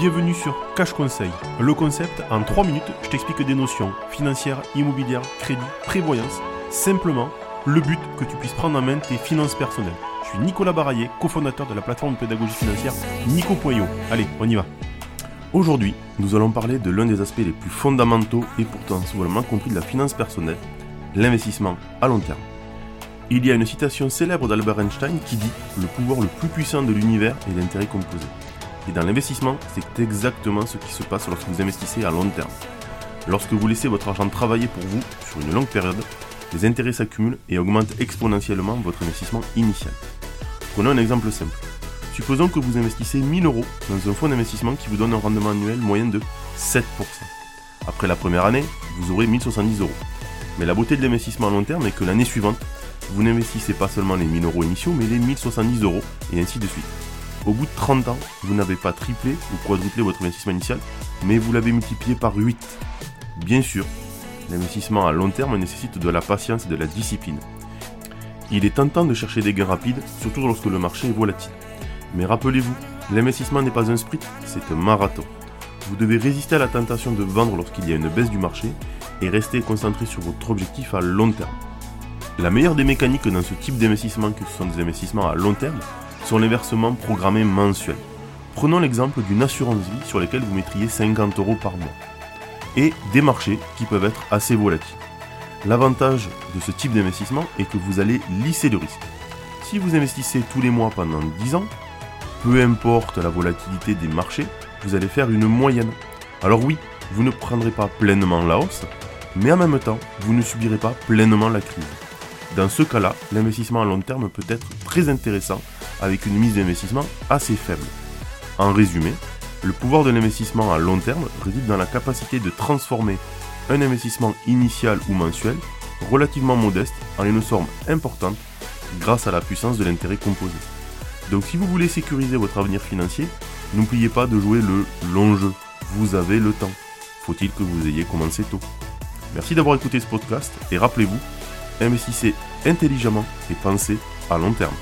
Bienvenue sur Cash Conseil. Le concept, en 3 minutes, je t'explique des notions financières, immobilières, crédit, prévoyance. Simplement, le but que tu puisses prendre en main tes finances personnelles. Je suis Nicolas Baraillé, cofondateur de la plateforme de pédagogie financière Nico.io. Allez, on y va. Aujourd'hui, nous allons parler de l'un des aspects les plus fondamentaux et pourtant souvent compris de la finance personnelle, l'investissement à long terme. Il y a une citation célèbre d'Albert Einstein qui dit Le pouvoir le plus puissant de l'univers est l'intérêt composé. Et dans l'investissement, c'est exactement ce qui se passe lorsque vous investissez à long terme. Lorsque vous laissez votre argent travailler pour vous sur une longue période, les intérêts s'accumulent et augmentent exponentiellement votre investissement initial. Prenons un exemple simple. Supposons que vous investissez 1000 euros dans un fonds d'investissement qui vous donne un rendement annuel moyen de 7%. Après la première année, vous aurez 1070 euros. Mais la beauté de l'investissement à long terme est que l'année suivante, vous n'investissez pas seulement les 1000 euros initiaux, mais les 1070 euros, et ainsi de suite. Au bout de 30 ans, vous n'avez pas triplé ou quadruplé votre investissement initial, mais vous l'avez multiplié par 8. Bien sûr, l'investissement à long terme nécessite de la patience et de la discipline. Il est tentant de chercher des gains rapides, surtout lorsque le marché est volatile. Mais rappelez-vous, l'investissement n'est pas un sprint, c'est un marathon. Vous devez résister à la tentation de vendre lorsqu'il y a une baisse du marché et rester concentré sur votre objectif à long terme. La meilleure des mécaniques dans ce type d'investissement que ce sont des investissements à long terme sont les versements programmés mensuels. Prenons l'exemple d'une assurance vie sur laquelle vous mettriez 50 euros par mois et des marchés qui peuvent être assez volatiles. L'avantage de ce type d'investissement est que vous allez lisser le risque. Si vous investissez tous les mois pendant 10 ans, peu importe la volatilité des marchés, vous allez faire une moyenne. Alors oui, vous ne prendrez pas pleinement la hausse, mais en même temps, vous ne subirez pas pleinement la crise. Dans ce cas-là, l'investissement à long terme peut être très intéressant avec une mise d'investissement assez faible. En résumé, le pouvoir de l'investissement à long terme réside dans la capacité de transformer un investissement initial ou mensuel relativement modeste en une somme importante grâce à la puissance de l'intérêt composé. Donc si vous voulez sécuriser votre avenir financier, n'oubliez pas de jouer le long jeu. Vous avez le temps. Faut-il que vous ayez commencé tôt. Merci d'avoir écouté ce podcast et rappelez-vous, investissez intelligemment et pensez à long terme.